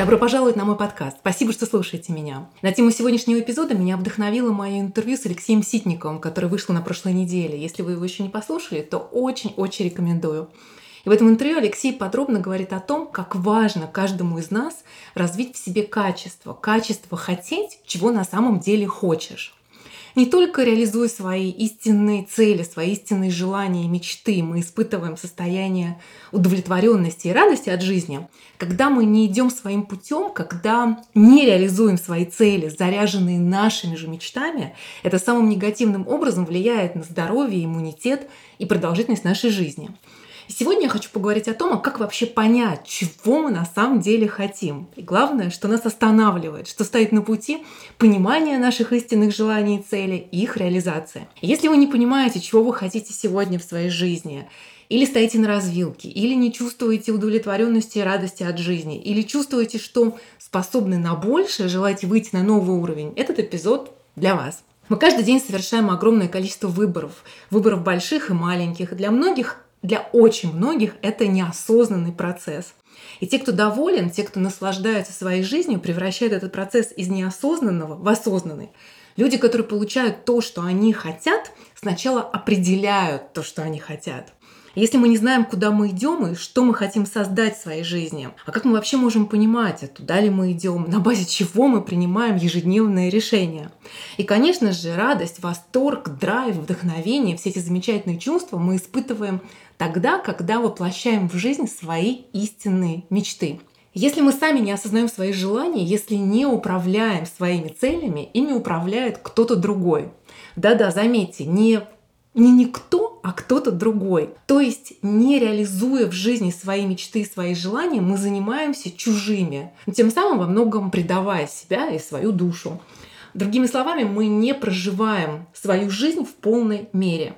Добро пожаловать на мой подкаст. Спасибо, что слушаете меня. На тему сегодняшнего эпизода меня вдохновило мое интервью с Алексеем Ситниковым, которое вышло на прошлой неделе. Если вы его еще не послушали, то очень-очень рекомендую. И в этом интервью Алексей подробно говорит о том, как важно каждому из нас развить в себе качество. Качество хотеть, чего на самом деле хочешь. Не только реализуя свои истинные цели, свои истинные желания и мечты, мы испытываем состояние удовлетворенности и радости от жизни, когда мы не идем своим путем, когда не реализуем свои цели, заряженные нашими же мечтами, это самым негативным образом влияет на здоровье, иммунитет и продолжительность нашей жизни. И сегодня я хочу поговорить о том, а как вообще понять, чего мы на самом деле хотим. И главное, что нас останавливает, что стоит на пути понимания наших истинных желаний и целей и их реализации. Если вы не понимаете, чего вы хотите сегодня в своей жизни, или стоите на развилке, или не чувствуете удовлетворенности и радости от жизни, или чувствуете, что способны на большее, желаете выйти на новый уровень, этот эпизод для вас. Мы каждый день совершаем огромное количество выборов. Выборов больших и маленьких. Для многих для очень многих это неосознанный процесс. И те, кто доволен, те, кто наслаждается своей жизнью, превращают этот процесс из неосознанного в осознанный. Люди, которые получают то, что они хотят, сначала определяют то, что они хотят. Если мы не знаем, куда мы идем и что мы хотим создать в своей жизни, а как мы вообще можем понимать, туда ли мы идем, на базе чего мы принимаем ежедневные решения. И, конечно же, радость, восторг, драйв, вдохновение, все эти замечательные чувства мы испытываем тогда, когда воплощаем в жизнь свои истинные мечты. Если мы сами не осознаем свои желания, если не управляем своими целями, ими управляет кто-то другой. Да-да, заметьте, не, не никто, а кто-то другой. То есть, не реализуя в жизни свои мечты свои желания, мы занимаемся чужими, тем самым во многом предавая себя и свою душу. Другими словами, мы не проживаем свою жизнь в полной мере.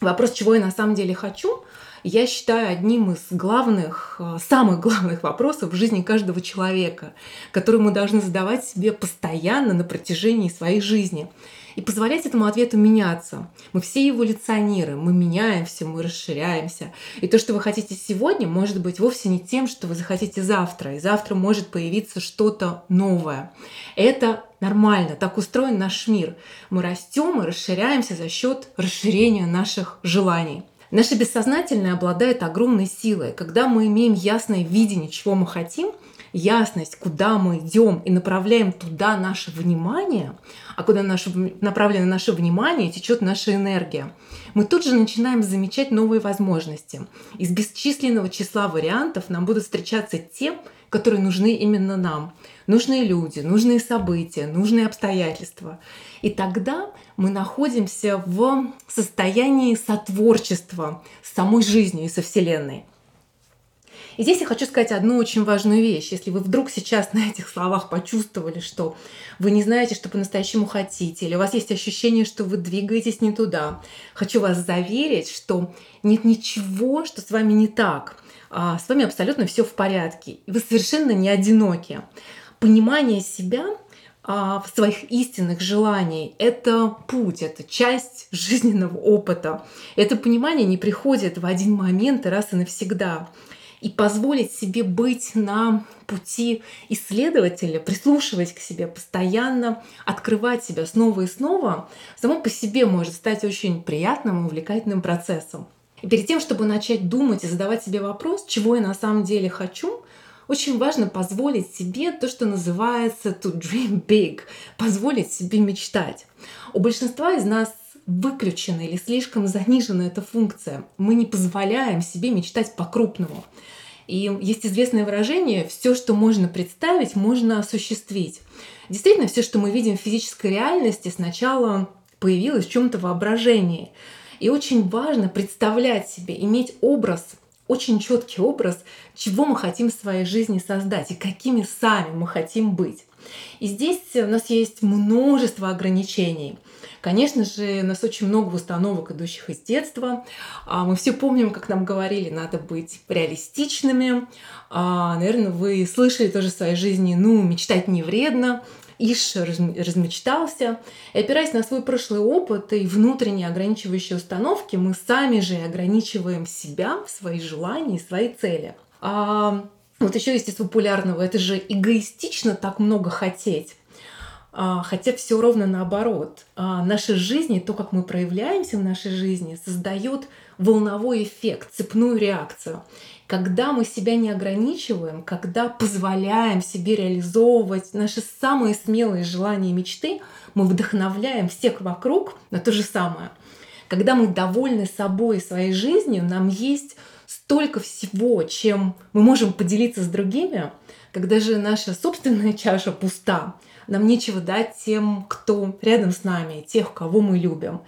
Вопрос, чего я на самом деле хочу, я считаю одним из главных, э, самых главных вопросов в жизни каждого человека, который мы должны задавать себе постоянно на протяжении своей жизни и позволять этому ответу меняться. Мы все эволюционируем, мы меняемся, мы расширяемся. И то, что вы хотите сегодня, может быть вовсе не тем, что вы захотите завтра. И завтра может появиться что-то новое. Это нормально, так устроен наш мир. Мы растем и расширяемся за счет расширения наших желаний. Наше бессознательное обладает огромной силой. Когда мы имеем ясное видение, чего мы хотим, ясность, куда мы идем и направляем туда наше внимание, а куда наше, направлено наше внимание, течет наша энергия, мы тут же начинаем замечать новые возможности. Из бесчисленного числа вариантов нам будут встречаться те, которые нужны именно нам. Нужные люди, нужные события, нужные обстоятельства. И тогда мы находимся в состоянии сотворчества с самой жизнью и со Вселенной. И здесь я хочу сказать одну очень важную вещь. Если вы вдруг сейчас на этих словах почувствовали, что вы не знаете, что по-настоящему хотите, или у вас есть ощущение, что вы двигаетесь не туда, хочу вас заверить, что нет ничего, что с вами не так. А, с вами абсолютно все в порядке. Вы совершенно не одиноки. Понимание себя а, в своих истинных желаний. Это путь, это часть жизненного опыта. Это понимание не приходит в один момент и раз и навсегда. И позволить себе быть на пути исследователя, прислушивать к себе постоянно, открывать себя снова и снова, само по себе может стать очень приятным и увлекательным процессом. И перед тем, чтобы начать думать и задавать себе вопрос, чего я на самом деле хочу, очень важно позволить себе то, что называется to dream big, позволить себе мечтать. У большинства из нас выключена или слишком занижена эта функция. Мы не позволяем себе мечтать по-крупному. И есть известное выражение «все, что можно представить, можно осуществить». Действительно, все, что мы видим в физической реальности, сначала появилось в чем-то воображении. И очень важно представлять себе, иметь образ, очень четкий образ, чего мы хотим в своей жизни создать и какими сами мы хотим быть. И здесь у нас есть множество ограничений. Конечно же, у нас очень много установок, идущих из детства. А, мы все помним, как нам говорили, надо быть реалистичными. А, Наверное, вы слышали тоже в своей жизни, ну, мечтать не вредно. Иш размечтался. И опираясь на свой прошлый опыт и внутренние ограничивающие установки, мы сами же ограничиваем себя, свои желания и свои цели. А вот еще есть из популярного, это же эгоистично так много хотеть. А, хотя все ровно наоборот. А, наши жизни, то, как мы проявляемся в нашей жизни, создает волновой эффект, цепную реакцию. Когда мы себя не ограничиваем, когда позволяем себе реализовывать наши самые смелые желания и мечты, мы вдохновляем всех вокруг на то же самое. Когда мы довольны собой и своей жизнью, нам есть столько всего, чем мы можем поделиться с другими, когда же наша собственная чаша пуста, нам нечего дать тем, кто рядом с нами, тех, кого мы любим.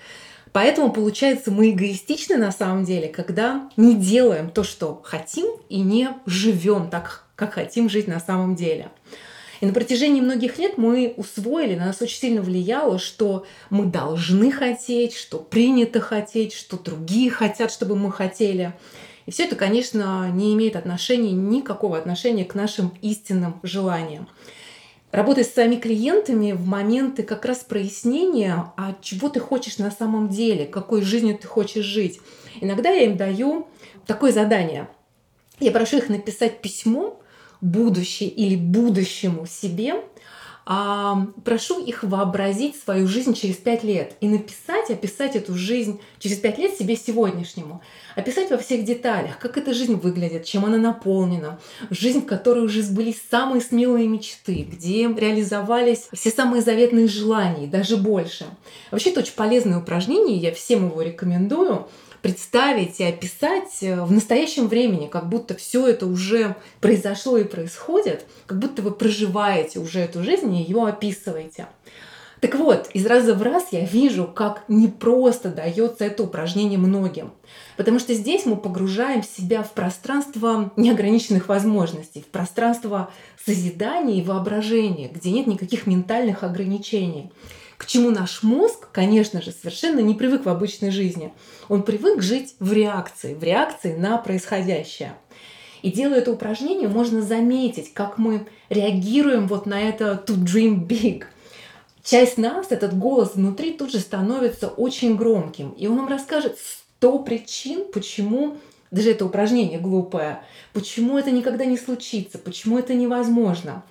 Поэтому, получается, мы эгоистичны на самом деле, когда не делаем то, что хотим, и не живем так, как хотим жить на самом деле. И на протяжении многих лет мы усвоили, на нас очень сильно влияло, что мы должны хотеть, что принято хотеть, что другие хотят, чтобы мы хотели. И все это, конечно, не имеет отношения, никакого отношения к нашим истинным желаниям работать с своими клиентами в моменты как раз прояснения, а чего ты хочешь на самом деле, какой жизнью ты хочешь жить. Иногда я им даю такое задание. Я прошу их написать письмо будущее или будущему себе, а, прошу их вообразить свою жизнь через пять лет и написать, описать эту жизнь через пять лет себе сегодняшнему. Описать во всех деталях, как эта жизнь выглядит, чем она наполнена. Жизнь, в которой уже сбылись самые смелые мечты, где реализовались все самые заветные желания, даже больше. Вообще, это очень полезное упражнение, я всем его рекомендую представить и описать э, в настоящем времени, как будто все это уже произошло и происходит, как будто вы проживаете уже эту жизнь и ее описываете. Так вот, из раза в раз я вижу, как непросто дается это упражнение многим. Потому что здесь мы погружаем себя в пространство неограниченных возможностей, в пространство созидания и воображения, где нет никаких ментальных ограничений к чему наш мозг, конечно же, совершенно не привык в обычной жизни. Он привык жить в реакции, в реакции на происходящее. И делая это упражнение, можно заметить, как мы реагируем вот на это to dream big. Часть нас, этот голос внутри тут же становится очень громким. И он нам расскажет сто причин, почему даже это упражнение глупое, почему это никогда не случится, почему это невозможно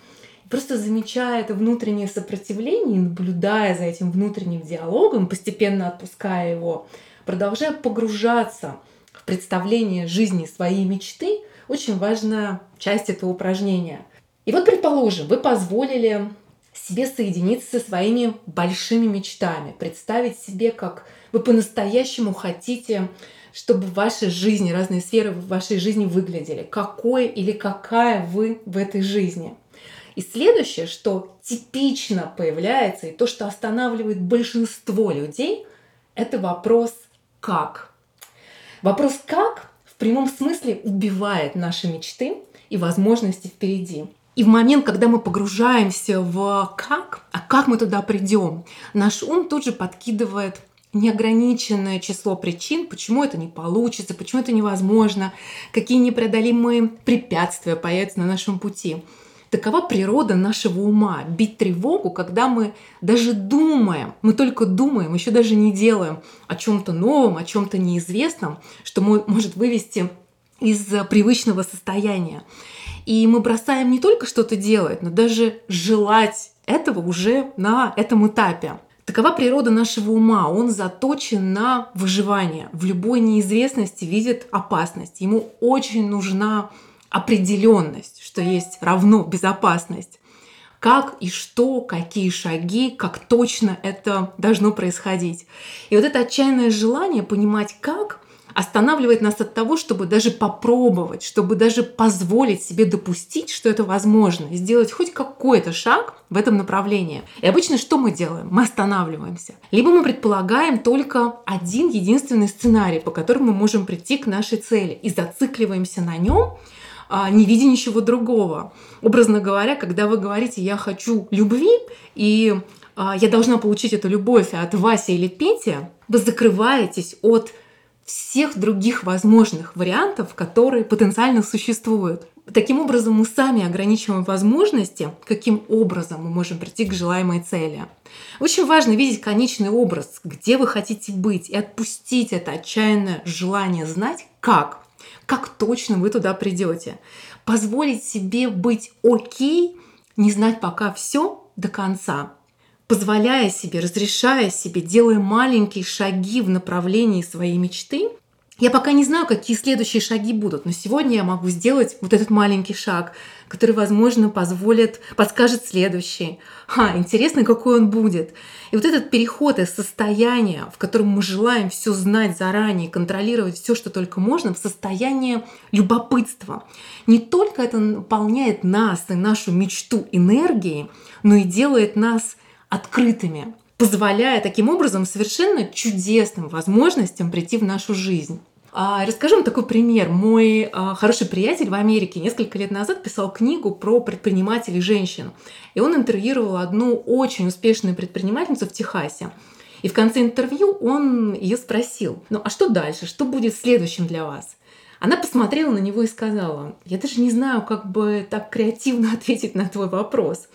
просто замечая это внутреннее сопротивление наблюдая за этим внутренним диалогом, постепенно отпуская его, продолжая погружаться в представление жизни своей мечты, очень важная часть этого упражнения. И вот, предположим, вы позволили себе соединиться со своими большими мечтами, представить себе, как вы по-настоящему хотите, чтобы в вашей жизни, разные сферы в вашей жизни выглядели, какой или какая вы в этой жизни. И следующее, что типично появляется, и то, что останавливает большинство людей, это вопрос «как?». Вопрос «как?» в прямом смысле убивает наши мечты и возможности впереди. И в момент, когда мы погружаемся в «как?», а как мы туда придем, наш ум тут же подкидывает неограниченное число причин, почему это не получится, почему это невозможно, какие непреодолимые препятствия появятся на нашем пути. Такова природа нашего ума. Бить тревогу, когда мы даже думаем, мы только думаем, еще даже не делаем о чем-то новом, о чем-то неизвестном, что может вывести из привычного состояния. И мы бросаем не только что-то делать, но даже желать этого уже на этом этапе. Такова природа нашего ума. Он заточен на выживание. В любой неизвестности видит опасность. Ему очень нужна определенность, что есть равно безопасность. Как и что, какие шаги, как точно это должно происходить. И вот это отчаянное желание понимать, как останавливает нас от того, чтобы даже попробовать, чтобы даже позволить себе допустить, что это возможно, и сделать хоть какой-то шаг в этом направлении. И обычно что мы делаем? Мы останавливаемся. Либо мы предполагаем только один единственный сценарий, по которому мы можем прийти к нашей цели, и зацикливаемся на нем, не видя ничего другого. Образно говоря, когда вы говорите «я хочу любви», и а, я должна получить эту любовь от Васи или Пети, вы закрываетесь от всех других возможных вариантов, которые потенциально существуют. Таким образом, мы сами ограничиваем возможности, каким образом мы можем прийти к желаемой цели. Очень важно видеть конечный образ, где вы хотите быть, и отпустить это отчаянное желание знать, как, как точно вы туда придете. Позволить себе быть окей, не знать пока все до конца, позволяя себе, разрешая себе, делая маленькие шаги в направлении своей мечты, я пока не знаю, какие следующие шаги будут, но сегодня я могу сделать вот этот маленький шаг, который, возможно, позволит, подскажет следующий. Ха, интересно, какой он будет. И вот этот переход из состояния, в котором мы желаем все знать заранее, контролировать все, что только можно, в состояние любопытства. Не только это наполняет нас и нашу мечту энергией, но и делает нас открытыми, позволяя таким образом совершенно чудесным возможностям прийти в нашу жизнь. А, расскажу вам такой пример. Мой а, хороший приятель в Америке несколько лет назад писал книгу про предпринимателей женщин. И он интервьюировал одну очень успешную предпринимательницу в Техасе. И в конце интервью он ее спросил, ну а что дальше, что будет следующим для вас? Она посмотрела на него и сказала, я даже не знаю, как бы так креативно ответить на твой вопрос.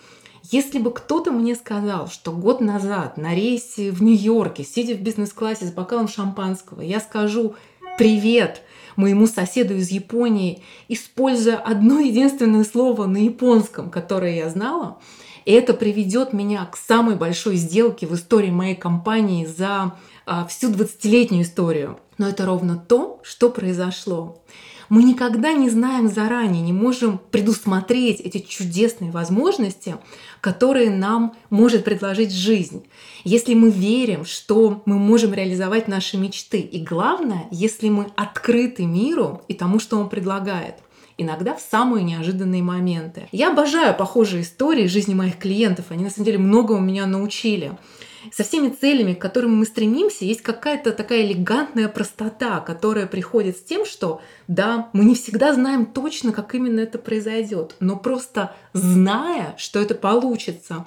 Если бы кто-то мне сказал, что год назад на рейсе в Нью-Йорке, сидя в бизнес-классе с бокалом шампанского, я скажу «привет» моему соседу из Японии, используя одно единственное слово на японском, которое я знала, и это приведет меня к самой большой сделке в истории моей компании за а, всю 20-летнюю историю. Но это ровно то, что произошло. Мы никогда не знаем заранее, не можем предусмотреть эти чудесные возможности, которые нам может предложить жизнь. Если мы верим, что мы можем реализовать наши мечты, и главное, если мы открыты миру и тому, что он предлагает иногда в самые неожиданные моменты. Я обожаю похожие истории жизни моих клиентов. Они на самом деле много у меня научили со всеми целями, к которым мы стремимся, есть какая-то такая элегантная простота, которая приходит с тем, что да, мы не всегда знаем точно, как именно это произойдет, но просто зная, что это получится,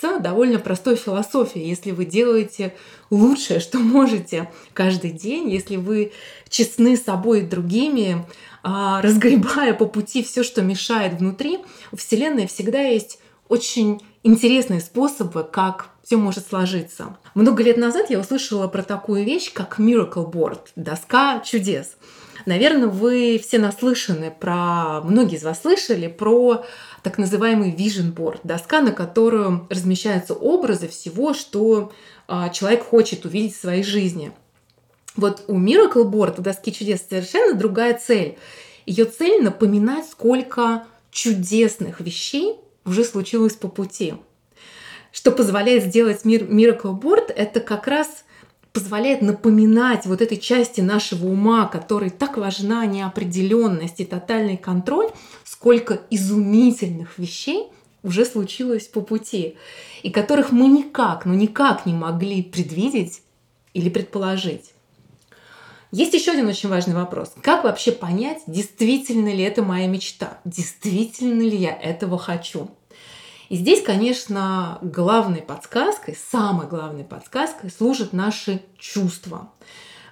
с довольно простой философией. Если вы делаете лучшее, что можете каждый день, если вы честны с собой и другими, а, разгребая по пути все, что мешает внутри, у Вселенной всегда есть очень интересные способы, как все может сложиться. Много лет назад я услышала про такую вещь, как Miracle Board, доска чудес. Наверное, вы все наслышаны про, многие из вас слышали про так называемый Vision Board, доска, на которую размещаются образы всего, что а, человек хочет увидеть в своей жизни. Вот у Miracle Board, у доски чудес, совершенно другая цель. Ее цель напоминать, сколько чудесных вещей уже случилось по пути. Что позволяет сделать мир Miracle Board, это как раз позволяет напоминать вот этой части нашего ума, которой так важна неопределенность и тотальный контроль, сколько изумительных вещей уже случилось по пути, и которых мы никак, ну никак не могли предвидеть или предположить. Есть еще один очень важный вопрос. Как вообще понять, действительно ли это моя мечта? Действительно ли я этого хочу? И здесь, конечно, главной подсказкой, самой главной подсказкой служат наши чувства.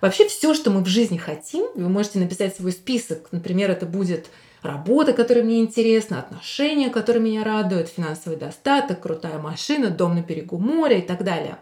Вообще все, что мы в жизни хотим, вы можете написать свой список. Например, это будет работа, которая мне интересна, отношения, которые меня радуют, финансовый достаток, крутая машина, дом на берегу моря и так далее.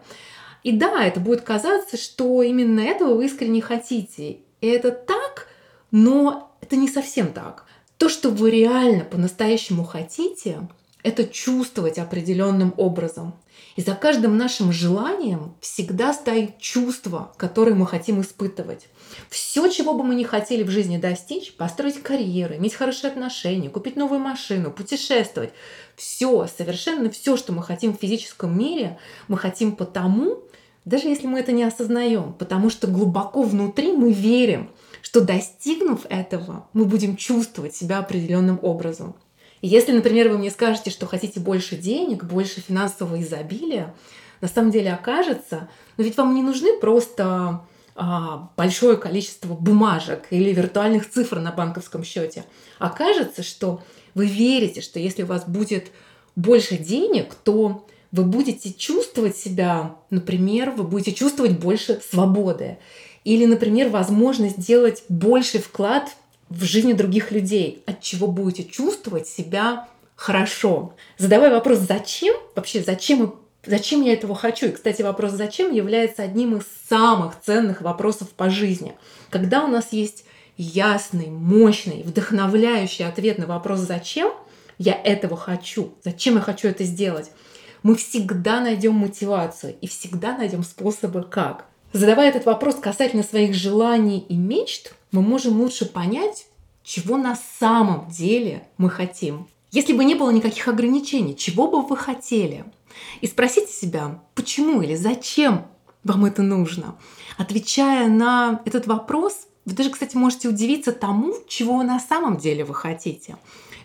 И да, это будет казаться, что именно этого вы искренне хотите. Это так, но это не совсем так. То, что вы реально по-настоящему хотите, это чувствовать определенным образом. И за каждым нашим желанием всегда стоит чувство, которое мы хотим испытывать. Все, чего бы мы не хотели в жизни достичь, построить карьеру, иметь хорошие отношения, купить новую машину, путешествовать, все, совершенно все, что мы хотим в физическом мире, мы хотим потому, даже если мы это не осознаем, потому что глубоко внутри мы верим, что достигнув этого, мы будем чувствовать себя определенным образом. Если, например, вы мне скажете, что хотите больше денег, больше финансового изобилия, на самом деле окажется, но ведь вам не нужны просто а, большое количество бумажек или виртуальных цифр на банковском счете. Окажется, что вы верите, что если у вас будет больше денег, то вы будете чувствовать себя, например, вы будете чувствовать больше свободы. Или, например, возможность сделать больший вклад в жизни других людей, от чего будете чувствовать себя хорошо. Задавая вопрос «зачем?», вообще зачем Зачем я этого хочу? И, кстати, вопрос «зачем?» является одним из самых ценных вопросов по жизни. Когда у нас есть ясный, мощный, вдохновляющий ответ на вопрос «зачем?», я этого хочу, зачем я хочу это сделать, мы всегда найдем мотивацию и всегда найдем способы как. Задавая этот вопрос касательно своих желаний и мечт, мы можем лучше понять, чего на самом деле мы хотим. Если бы не было никаких ограничений, чего бы вы хотели? И спросите себя, почему или зачем вам это нужно? Отвечая на этот вопрос, вы даже, кстати, можете удивиться тому, чего на самом деле вы хотите.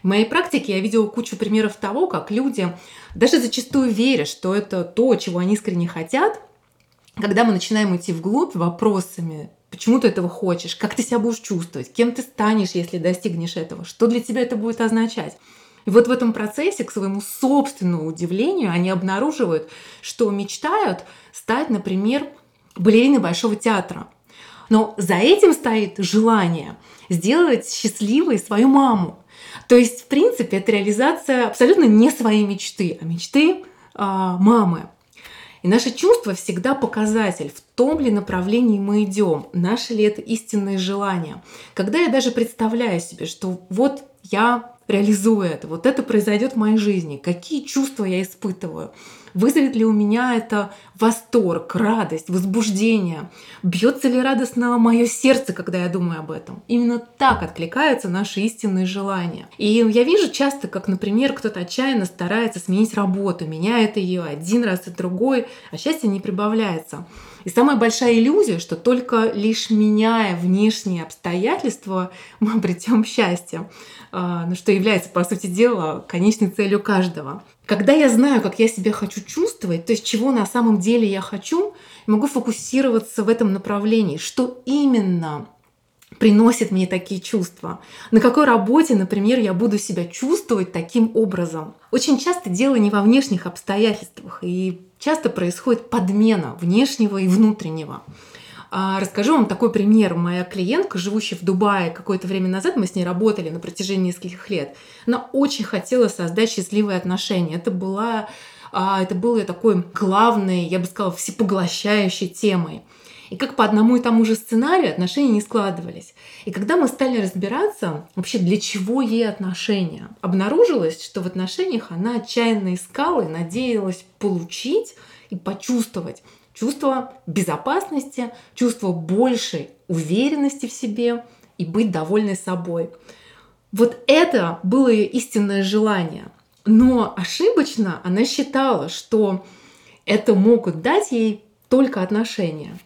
В моей практике я видела кучу примеров того, как люди, даже зачастую веря, что это то, чего они искренне хотят, когда мы начинаем идти вглубь вопросами, почему ты этого хочешь, как ты себя будешь чувствовать, кем ты станешь, если достигнешь этого, что для тебя это будет означать. И вот в этом процессе, к своему собственному удивлению, они обнаруживают, что мечтают стать, например, балериной Большого театра. Но за этим стоит желание сделать счастливой свою маму. То есть, в принципе, это реализация абсолютно не своей мечты, а мечты а, мамы. И наше чувство всегда показатель, в том ли направлении мы идем, наше ли это истинное желание. Когда я даже представляю себе, что вот я реализую это, вот это произойдет в моей жизни, какие чувства я испытываю, Вызовет ли у меня это восторг, радость, возбуждение? Бьется ли радостно мое сердце, когда я думаю об этом? Именно так откликаются наши истинные желания. И я вижу часто, как, например, кто-то отчаянно старается сменить работу, меняет ее один раз и другой, а счастье не прибавляется. И самая большая иллюзия, что только лишь меняя внешние обстоятельства, мы обретем счастье, а, ну, что является, по сути дела, конечной целью каждого. Когда я знаю, как я себя хочу чувствовать, то есть чего на самом деле я хочу, могу фокусироваться в этом направлении, что именно приносит мне такие чувства. На какой работе, например, я буду себя чувствовать таким образом. Очень часто дело не во внешних обстоятельствах, и часто происходит подмена внешнего и внутреннего. А, расскажу вам такой пример. Моя клиентка, живущая в Дубае какое-то время назад, мы с ней работали на протяжении нескольких лет, она очень хотела создать счастливые отношения. Это была а, это было такой главной, я бы сказала, всепоглощающей темой. И как по одному и тому же сценарию отношения не складывались. И когда мы стали разбираться, вообще для чего ей отношения, обнаружилось, что в отношениях она отчаянно искала и надеялась получить и почувствовать чувство безопасности, чувство большей уверенности в себе и быть довольной собой. Вот это было ее истинное желание. Но ошибочно она считала, что это могут дать ей только отношения.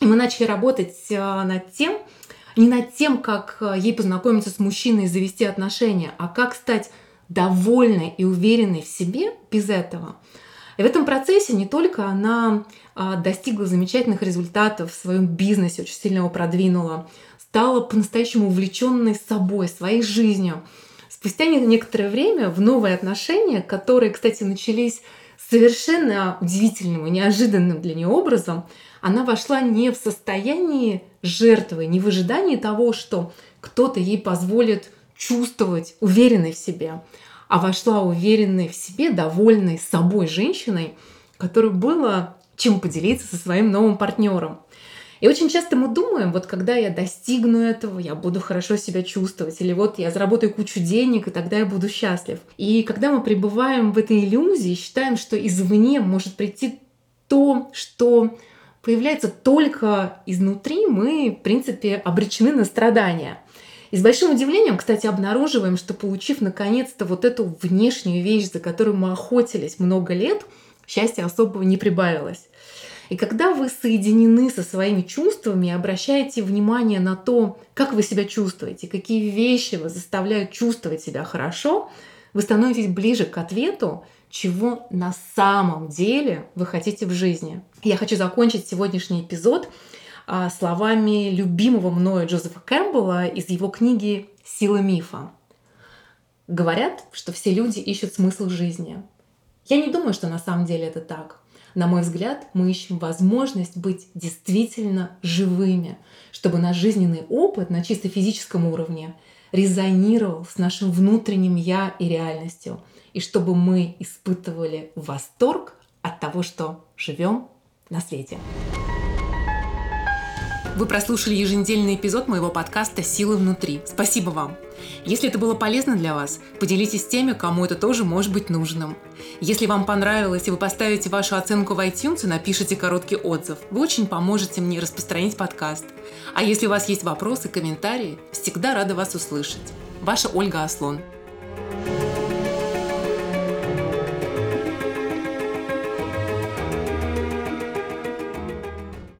Мы начали работать э, над тем, не над тем, как э, ей познакомиться с мужчиной и завести отношения, а как стать довольной и уверенной в себе без этого. И в этом процессе не только она а, достигла замечательных результатов в своем бизнесе, очень сильно его продвинула, стала по-настоящему увлеченной собой, своей жизнью. Спустя некоторое время в новые отношения, которые, кстати, начались совершенно удивительным и неожиданным для нее образом, она вошла не в состоянии жертвы, не в ожидании того, что кто-то ей позволит чувствовать уверенной в себе, а вошла уверенной в себе, довольной собой женщиной, которой было чем поделиться со своим новым партнером. И очень часто мы думаем, вот когда я достигну этого, я буду хорошо себя чувствовать, или вот я заработаю кучу денег, и тогда я буду счастлив. И когда мы пребываем в этой иллюзии, считаем, что извне может прийти то, что появляется только изнутри, мы, в принципе, обречены на страдания. И с большим удивлением, кстати, обнаруживаем, что получив наконец-то вот эту внешнюю вещь, за которую мы охотились много лет, счастья особого не прибавилось. И когда вы соединены со своими чувствами и обращаете внимание на то, как вы себя чувствуете, какие вещи вас заставляют чувствовать себя хорошо, вы становитесь ближе к ответу, чего на самом деле вы хотите в жизни. Я хочу закончить сегодняшний эпизод а, словами любимого мною Джозефа Кэмпбелла из его книги «Сила мифа». Говорят, что все люди ищут смысл жизни. Я не думаю, что на самом деле это так. На мой взгляд, мы ищем возможность быть действительно живыми, чтобы наш жизненный опыт на чисто физическом уровне резонировал с нашим внутренним «я» и реальностью, и чтобы мы испытывали восторг от того, что живем на свете. Вы прослушали еженедельный эпизод моего подкаста «Силы внутри». Спасибо вам! Если это было полезно для вас, поделитесь с теми, кому это тоже может быть нужным. Если вам понравилось и вы поставите вашу оценку в iTunes и напишите короткий отзыв, вы очень поможете мне распространить подкаст. А если у вас есть вопросы, комментарии, всегда рада вас услышать. Ваша Ольга Аслон. thank you